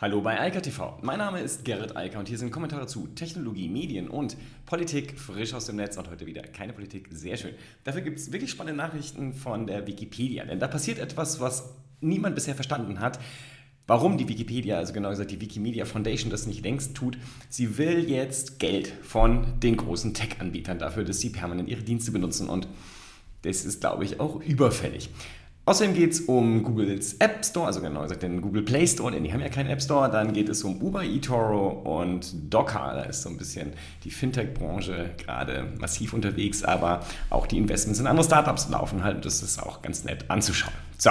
Hallo bei Eika TV. Mein Name ist Gerrit Eiker und hier sind Kommentare zu Technologie, Medien und Politik frisch aus dem Netz und heute wieder keine Politik. Sehr schön. Dafür gibt es wirklich spannende Nachrichten von der Wikipedia, denn da passiert etwas, was niemand bisher verstanden hat. Warum die Wikipedia, also genau gesagt die Wikimedia Foundation, das nicht längst tut. Sie will jetzt Geld von den großen Tech-Anbietern dafür, dass sie permanent ihre Dienste benutzen und das ist, glaube ich, auch überfällig. Außerdem geht es um Googles App Store, also genau gesagt den Google Play Store, denn die haben ja keinen App Store. Dann geht es um Uber, eToro und Docker. Da ist so ein bisschen die Fintech-Branche gerade massiv unterwegs, aber auch die Investments in andere Startups laufen halt. Das ist auch ganz nett anzuschauen. So.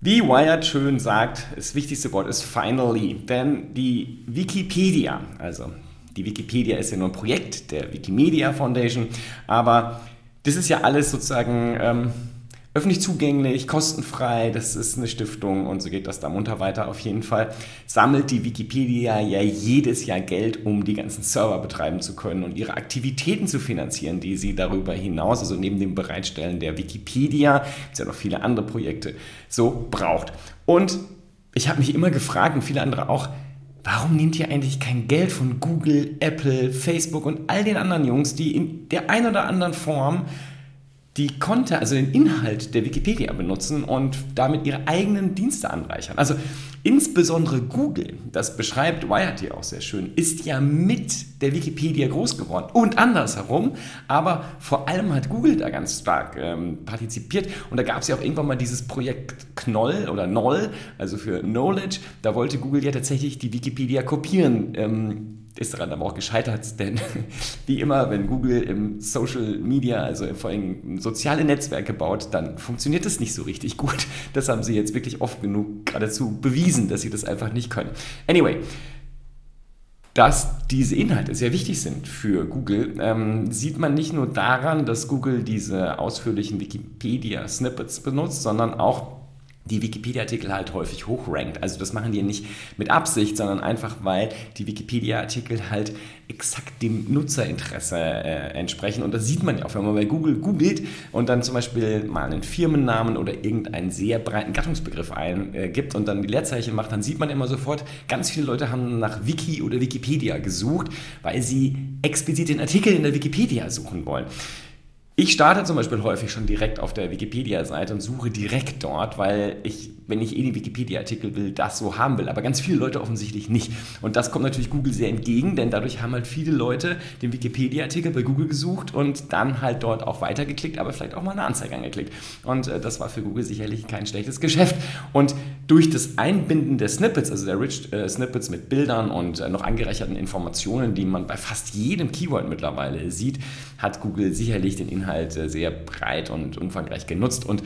Wie Wired schön sagt, das wichtigste Wort ist finally, denn die Wikipedia, also die Wikipedia ist ja nur ein Projekt der Wikimedia Foundation, aber das ist ja alles sozusagen ähm, öffentlich zugänglich, kostenfrei, das ist eine Stiftung und so geht das da munter weiter auf jeden Fall. Sammelt die Wikipedia ja jedes Jahr Geld, um die ganzen Server betreiben zu können und ihre Aktivitäten zu finanzieren, die sie darüber hinaus, also neben dem Bereitstellen der Wikipedia, es ja noch viele andere Projekte, so braucht. Und ich habe mich immer gefragt und viele andere auch, warum nehmt ihr eigentlich kein Geld von Google, Apple, Facebook und all den anderen Jungs, die in der einen oder anderen Form die Content, also den Inhalt der Wikipedia benutzen und damit ihre eigenen Dienste anreichern. Also insbesondere Google, das beschreibt Wired hier auch sehr schön, ist ja mit der Wikipedia groß geworden und andersherum, aber vor allem hat Google da ganz stark ähm, partizipiert und da gab es ja auch irgendwann mal dieses Projekt Knoll oder Noll, also für Knowledge, da wollte Google ja tatsächlich die Wikipedia kopieren. Ähm, ist daran aber auch gescheitert, denn wie immer, wenn Google im Social Media, also vor allem soziale Netzwerke baut, dann funktioniert das nicht so richtig gut. Das haben sie jetzt wirklich oft genug geradezu bewiesen, dass sie das einfach nicht können. Anyway, dass diese Inhalte sehr wichtig sind für Google, ähm, sieht man nicht nur daran, dass Google diese ausführlichen Wikipedia-Snippets benutzt, sondern auch die Wikipedia-Artikel halt häufig hochrankt. Also das machen die nicht mit Absicht, sondern einfach, weil die Wikipedia-Artikel halt exakt dem Nutzerinteresse äh, entsprechen. Und das sieht man ja auch, wenn man bei Google googelt und dann zum Beispiel mal einen Firmennamen oder irgendeinen sehr breiten Gattungsbegriff eingibt äh, und dann die Leerzeichen macht, dann sieht man immer sofort, ganz viele Leute haben nach Wiki oder Wikipedia gesucht, weil sie explizit den Artikel in der Wikipedia suchen wollen. Ich starte zum Beispiel häufig schon direkt auf der Wikipedia-Seite und suche direkt dort, weil ich, wenn ich eh die Wikipedia-Artikel will, das so haben will. Aber ganz viele Leute offensichtlich nicht. Und das kommt natürlich Google sehr entgegen, denn dadurch haben halt viele Leute den Wikipedia-Artikel bei Google gesucht und dann halt dort auch weitergeklickt, aber vielleicht auch mal eine Anzeige angeklickt. Und äh, das war für Google sicherlich kein schlechtes Geschäft. Und durch das Einbinden der Snippets, also der Rich äh, Snippets mit Bildern und äh, noch angereicherten Informationen, die man bei fast jedem Keyword mittlerweile sieht, hat Google sicherlich den Inhalt Inhalt sehr breit und umfangreich genutzt. Und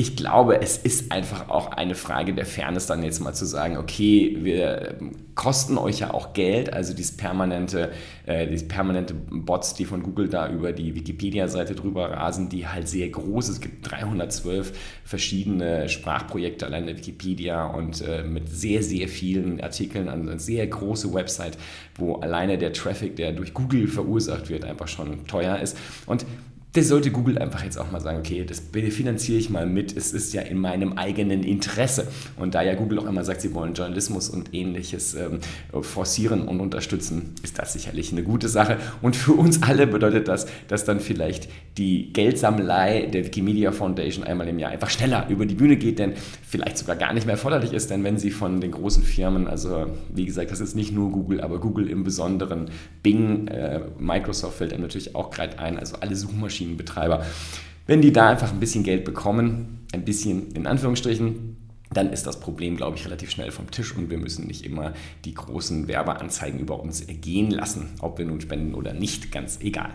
ich glaube, es ist einfach auch eine Frage der Fairness, dann jetzt mal zu sagen, okay, wir ähm, kosten euch ja auch Geld, also dieses permanente, äh, dieses permanente Bots, die von Google da über die Wikipedia-Seite drüber rasen, die halt sehr groß ist. Es gibt 312 verschiedene Sprachprojekte allein in der Wikipedia und äh, mit sehr, sehr vielen Artikeln, also eine sehr große Website, wo alleine der Traffic, der durch Google verursacht wird, einfach schon teuer ist. Und das sollte Google einfach jetzt auch mal sagen, okay, das finanziere ich mal mit, es ist ja in meinem eigenen Interesse. Und da ja Google auch immer sagt, sie wollen Journalismus und ähnliches ähm, forcieren und unterstützen, ist das sicherlich eine gute Sache. Und für uns alle bedeutet das, dass dann vielleicht die Geldsammelei der Wikimedia Foundation einmal im Jahr einfach schneller über die Bühne geht, denn vielleicht sogar gar nicht mehr erforderlich ist, denn wenn sie von den großen Firmen, also wie gesagt, das ist nicht nur Google, aber Google im Besonderen, Bing, äh, Microsoft fällt einem natürlich auch gerade ein, also alle Suchmaschinen, Suchmaschinenbetreiber. Wenn die da einfach ein bisschen Geld bekommen, ein bisschen in Anführungsstrichen, dann ist das Problem, glaube ich, relativ schnell vom Tisch und wir müssen nicht immer die großen Werbeanzeigen über uns ergehen lassen, ob wir nun spenden oder nicht, ganz egal.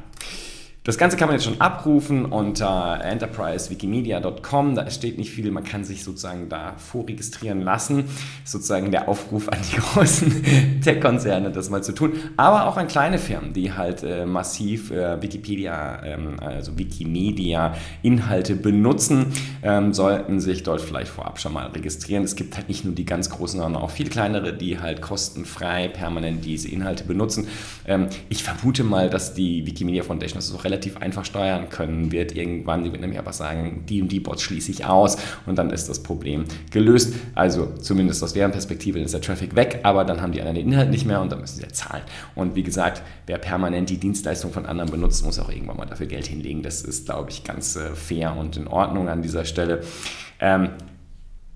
Das Ganze kann man jetzt schon abrufen unter enterprisewikimedia.com. Da steht nicht viel, man kann sich sozusagen da vorregistrieren lassen. Sozusagen der Aufruf an die großen Tech-Konzerne, das mal zu tun. Aber auch an kleine Firmen, die halt äh, massiv äh, Wikipedia, ähm, also Wikimedia-Inhalte benutzen, ähm, sollten sich dort vielleicht vorab schon mal registrieren. Es gibt halt nicht nur die ganz großen, sondern auch viel kleinere, die halt kostenfrei permanent diese Inhalte benutzen. Ähm, ich vermute mal, dass die Wikimedia Foundation das auch relativ relativ einfach steuern können wird irgendwann. Die wird nämlich einfach sagen, die und die Bots schließe ich aus und dann ist das Problem gelöst. Also zumindest aus deren Perspektive ist der Traffic weg, aber dann haben die anderen den Inhalt nicht mehr und dann müssen sie ja zahlen. Und wie gesagt, wer permanent die Dienstleistung von anderen benutzt, muss auch irgendwann mal dafür Geld hinlegen. Das ist, glaube ich, ganz äh, fair und in Ordnung an dieser Stelle. Ähm,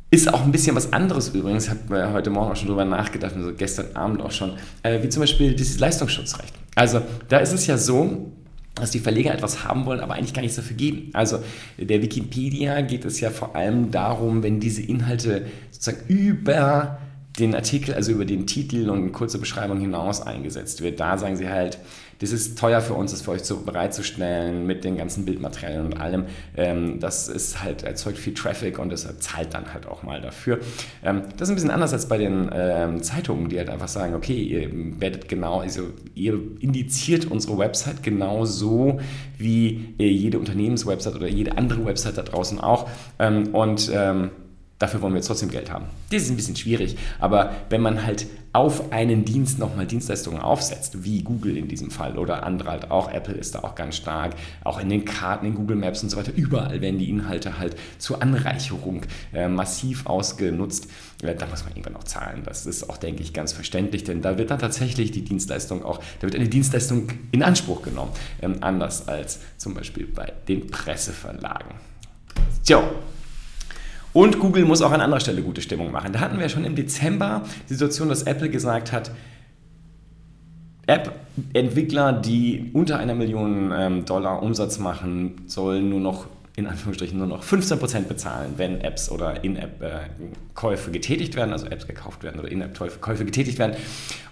ist auch ein bisschen was anderes übrigens, ich habe heute Morgen auch schon drüber nachgedacht, also gestern Abend auch schon, äh, wie zum Beispiel dieses Leistungsschutzrecht. Also da ist es ja so, dass die Verleger etwas haben wollen, aber eigentlich gar nichts dafür geben. Also der Wikipedia geht es ja vor allem darum, wenn diese Inhalte sozusagen über den Artikel, also über den Titel und eine kurze Beschreibung hinaus eingesetzt wird. Da sagen sie halt, das ist teuer für uns, das für euch zu, bereitzustellen mit den ganzen Bildmaterialien und allem. Ähm, das ist halt, erzeugt viel Traffic und deshalb zahlt dann halt auch mal dafür. Ähm, das ist ein bisschen anders als bei den ähm, Zeitungen, die halt einfach sagen, okay, ihr werdet genau, also ihr indiziert unsere Website genauso wie äh, jede Unternehmenswebsite oder jede andere Website da draußen auch. Ähm, und ähm, Dafür wollen wir trotzdem Geld haben. Das ist ein bisschen schwierig, aber wenn man halt auf einen Dienst nochmal Dienstleistungen aufsetzt, wie Google in diesem Fall oder andere halt auch, Apple ist da auch ganz stark, auch in den Karten, in Google Maps und so weiter, überall werden die Inhalte halt zur Anreicherung äh, massiv ausgenutzt. Äh, da muss man irgendwann auch zahlen. Das ist auch, denke ich, ganz verständlich, denn da wird dann tatsächlich die Dienstleistung auch, da wird eine Dienstleistung in Anspruch genommen, ähm, anders als zum Beispiel bei den Presseverlagen. So, und Google muss auch an anderer Stelle gute Stimmung machen. Da hatten wir schon im Dezember die Situation, dass Apple gesagt hat, App-Entwickler, die unter einer Million ähm, Dollar Umsatz machen, sollen nur noch in Anführungsstrichen nur noch 15% bezahlen, wenn Apps oder In-App-Käufe getätigt werden, also Apps gekauft werden oder In-App-Käufe getätigt werden.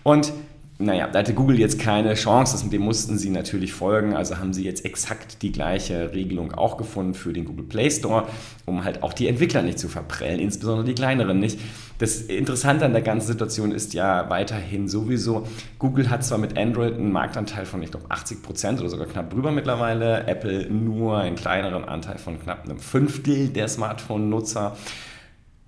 Und naja, da hatte Google jetzt keine Chance, dem mussten sie natürlich folgen, also haben sie jetzt exakt die gleiche Regelung auch gefunden für den Google Play Store, um halt auch die Entwickler nicht zu verprellen, insbesondere die kleineren nicht. Das Interessante an der ganzen Situation ist ja weiterhin sowieso, Google hat zwar mit Android einen Marktanteil von, ich glaube, 80 Prozent oder sogar knapp drüber mittlerweile, Apple nur einen kleineren Anteil von knapp einem Fünftel der Smartphone-Nutzer,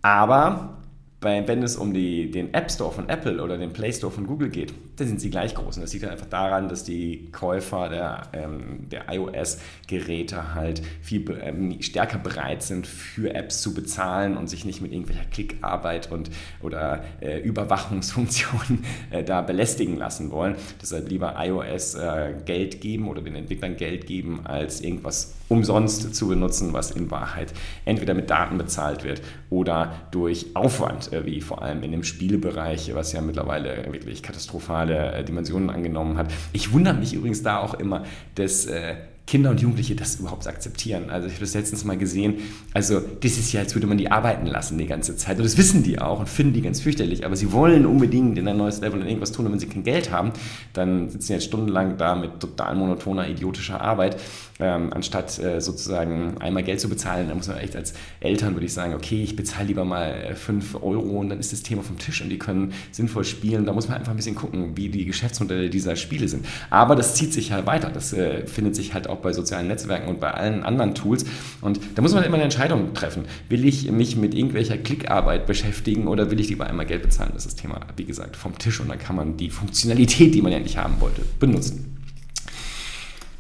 aber wenn es um die, den App Store von Apple oder den Play Store von Google geht, dann sind sie gleich groß. Und das liegt halt einfach daran, dass die Käufer der, ähm, der iOS-Geräte halt viel ähm, stärker bereit sind, für Apps zu bezahlen und sich nicht mit irgendwelcher Klickarbeit und, oder äh, Überwachungsfunktionen äh, da belästigen lassen wollen. Deshalb lieber iOS äh, Geld geben oder den Entwicklern Geld geben, als irgendwas umsonst zu benutzen, was in Wahrheit entweder mit Daten bezahlt wird oder durch Aufwand, äh, wie vor allem in dem Spielebereich, was ja mittlerweile wirklich katastrophale äh, Dimensionen angenommen hat. Ich wundere mich übrigens da auch immer, dass äh, Kinder und Jugendliche das überhaupt akzeptieren. Also ich habe das letztens mal gesehen. Also das ist ja, als würde man die arbeiten lassen die ganze Zeit. Und das wissen die auch und finden die ganz fürchterlich. Aber sie wollen unbedingt in ein neues Level und irgendwas tun. Und wenn sie kein Geld haben, dann sitzen sie jetzt stundenlang da mit total monotoner, idiotischer Arbeit. Ähm, anstatt äh, sozusagen einmal Geld zu bezahlen, da muss man echt als Eltern, würde ich sagen, okay, ich bezahle lieber mal 5 äh, Euro und dann ist das Thema vom Tisch und die können sinnvoll spielen. Da muss man einfach ein bisschen gucken, wie die Geschäftsmodelle dieser Spiele sind. Aber das zieht sich halt weiter. Das äh, findet sich halt auch auch bei sozialen Netzwerken und bei allen anderen Tools. Und da muss man immer eine Entscheidung treffen. Will ich mich mit irgendwelcher Klickarbeit beschäftigen oder will ich lieber einmal Geld bezahlen? Das ist das Thema, wie gesagt, vom Tisch und dann kann man die Funktionalität, die man ja nicht haben wollte, benutzen.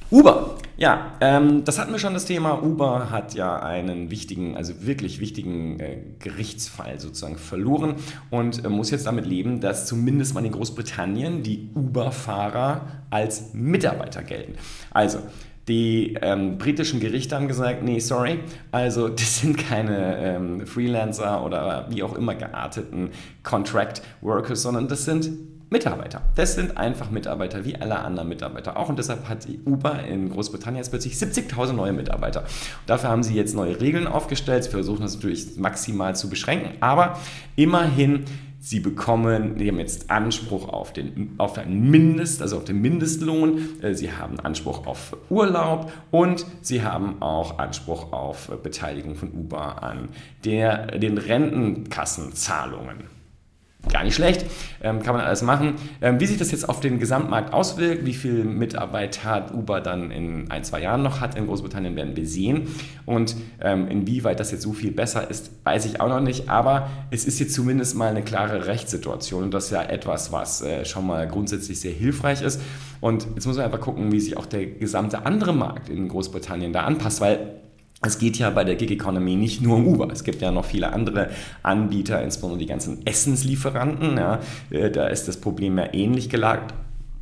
Uber. Ja, ähm, das hatten wir schon das Thema. Uber hat ja einen wichtigen, also wirklich wichtigen äh, Gerichtsfall sozusagen verloren und äh, muss jetzt damit leben, dass zumindest mal in Großbritannien die Uber-Fahrer als Mitarbeiter gelten. Also, die ähm, britischen Gerichte haben gesagt, nee, sorry, also das sind keine ähm, Freelancer oder wie auch immer gearteten Contract Workers, sondern das sind Mitarbeiter. Das sind einfach Mitarbeiter wie alle anderen Mitarbeiter auch. Und deshalb hat Uber in Großbritannien jetzt plötzlich 70.000 neue Mitarbeiter. Und dafür haben sie jetzt neue Regeln aufgestellt. Sie versuchen das natürlich maximal zu beschränken. Aber immerhin Sie bekommen, die haben jetzt Anspruch auf den, auf den Mindest, also auf den Mindestlohn. Äh, sie haben Anspruch auf Urlaub und sie haben auch Anspruch auf Beteiligung von Uber an der, den Rentenkassenzahlungen. Gar nicht schlecht, ähm, kann man alles machen. Ähm, wie sich das jetzt auf den Gesamtmarkt auswirkt, wie viel Mitarbeit hat Uber dann in ein, zwei Jahren noch hat in Großbritannien, werden wir sehen. Und ähm, inwieweit das jetzt so viel besser ist, weiß ich auch noch nicht. Aber es ist jetzt zumindest mal eine klare Rechtssituation und das ist ja etwas, was äh, schon mal grundsätzlich sehr hilfreich ist. Und jetzt muss man einfach gucken, wie sich auch der gesamte andere Markt in Großbritannien da anpasst, weil es geht ja bei der Gig Economy nicht nur um Uber. Es gibt ja noch viele andere Anbieter, insbesondere die ganzen Essenslieferanten. Ja. Äh, da ist das Problem ja ähnlich gelagert.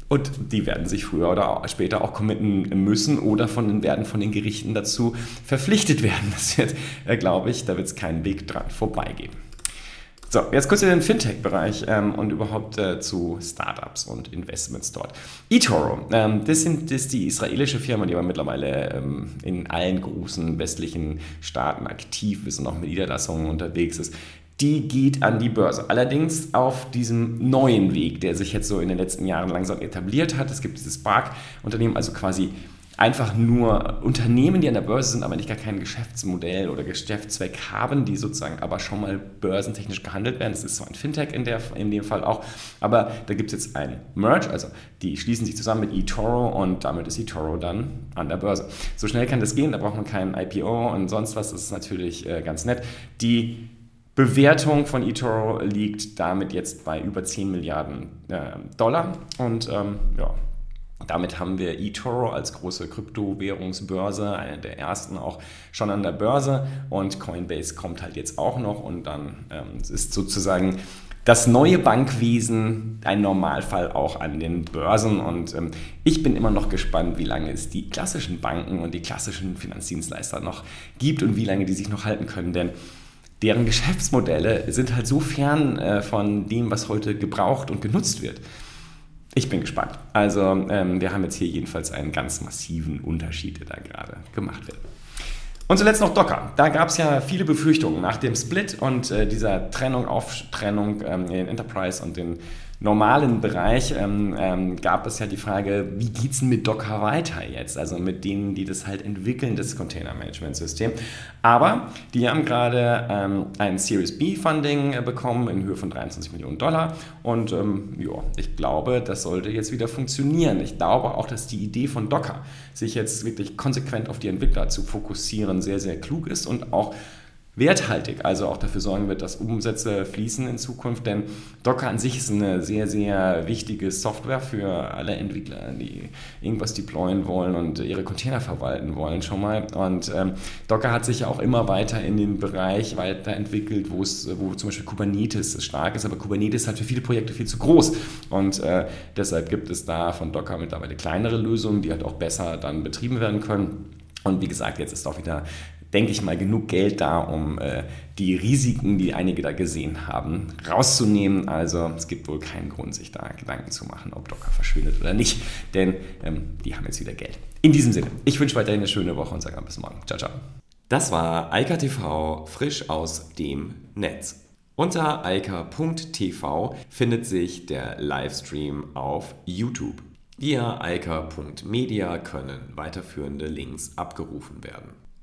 Und die werden sich früher oder später auch committen müssen oder von, werden von den Gerichten dazu verpflichtet werden. Das wird, äh, glaube ich, da wird es keinen Weg dran vorbeigehen. So, jetzt kurz in den Fintech-Bereich ähm, und überhaupt äh, zu Startups und Investments dort. eToro, ähm, das, sind, das ist die israelische Firma, die aber mittlerweile ähm, in allen großen westlichen Staaten aktiv ist und auch mit Niederlassungen unterwegs ist. Die geht an die Börse. Allerdings auf diesem neuen Weg, der sich jetzt so in den letzten Jahren langsam etabliert hat. Es gibt dieses Spark-Unternehmen, also quasi einfach nur Unternehmen, die an der Börse sind, aber eigentlich gar kein Geschäftsmodell oder Geschäftszweck haben, die sozusagen aber schon mal börsentechnisch gehandelt werden. Das ist so ein Fintech in, der, in dem Fall auch. Aber da gibt es jetzt ein Merge, also die schließen sich zusammen mit eToro und damit ist eToro dann an der Börse. So schnell kann das gehen, da braucht man kein IPO und sonst was. Das ist natürlich äh, ganz nett. Die Bewertung von eToro liegt damit jetzt bei über 10 Milliarden äh, Dollar und ähm, ja, damit haben wir eToro als große Kryptowährungsbörse, eine der ersten auch schon an der Börse. Und Coinbase kommt halt jetzt auch noch. Und dann ähm, ist sozusagen das neue Bankwesen ein Normalfall auch an den Börsen. Und ähm, ich bin immer noch gespannt, wie lange es die klassischen Banken und die klassischen Finanzdienstleister noch gibt und wie lange die sich noch halten können, denn deren Geschäftsmodelle sind halt so fern äh, von dem, was heute gebraucht und genutzt wird. Ich bin gespannt. Also ähm, wir haben jetzt hier jedenfalls einen ganz massiven Unterschied, der da gerade gemacht wird. Und zuletzt noch Docker. Da gab es ja viele Befürchtungen nach dem Split und äh, dieser Trennung, Auftrennung ähm, in Enterprise und den normalen Bereich ähm, ähm, gab es ja die Frage, wie geht es mit Docker weiter jetzt? Also mit denen, die das halt entwickeln, das Container-Management-System. Aber die haben gerade ähm, ein Series B-Funding äh, bekommen in Höhe von 23 Millionen Dollar. Und ähm, ja, ich glaube, das sollte jetzt wieder funktionieren. Ich glaube auch, dass die Idee von Docker, sich jetzt wirklich konsequent auf die Entwickler zu fokussieren, sehr, sehr klug ist und auch werthaltig, also auch dafür sorgen wird, dass Umsätze fließen in Zukunft. Denn Docker an sich ist eine sehr, sehr wichtige Software für alle Entwickler, die irgendwas deployen wollen und ihre Container verwalten wollen schon mal. Und ähm, Docker hat sich ja auch immer weiter in den Bereich weiterentwickelt, wo es, wo zum Beispiel Kubernetes stark ist, aber Kubernetes halt für viele Projekte viel zu groß. Und äh, deshalb gibt es da von Docker mittlerweile kleinere Lösungen, die halt auch besser dann betrieben werden können. Und wie gesagt, jetzt ist auch wieder denke ich mal, genug Geld da, um äh, die Risiken, die einige da gesehen haben, rauszunehmen. Also es gibt wohl keinen Grund, sich da Gedanken zu machen, ob Docker verschwindet oder nicht, denn ähm, die haben jetzt wieder Geld. In diesem Sinne, ich wünsche weiterhin eine schöne Woche und sage bis morgen. Ciao, ciao. Das war Eika TV frisch aus dem Netz. Unter eika.tv findet sich der Livestream auf YouTube. Via eika.media können weiterführende Links abgerufen werden.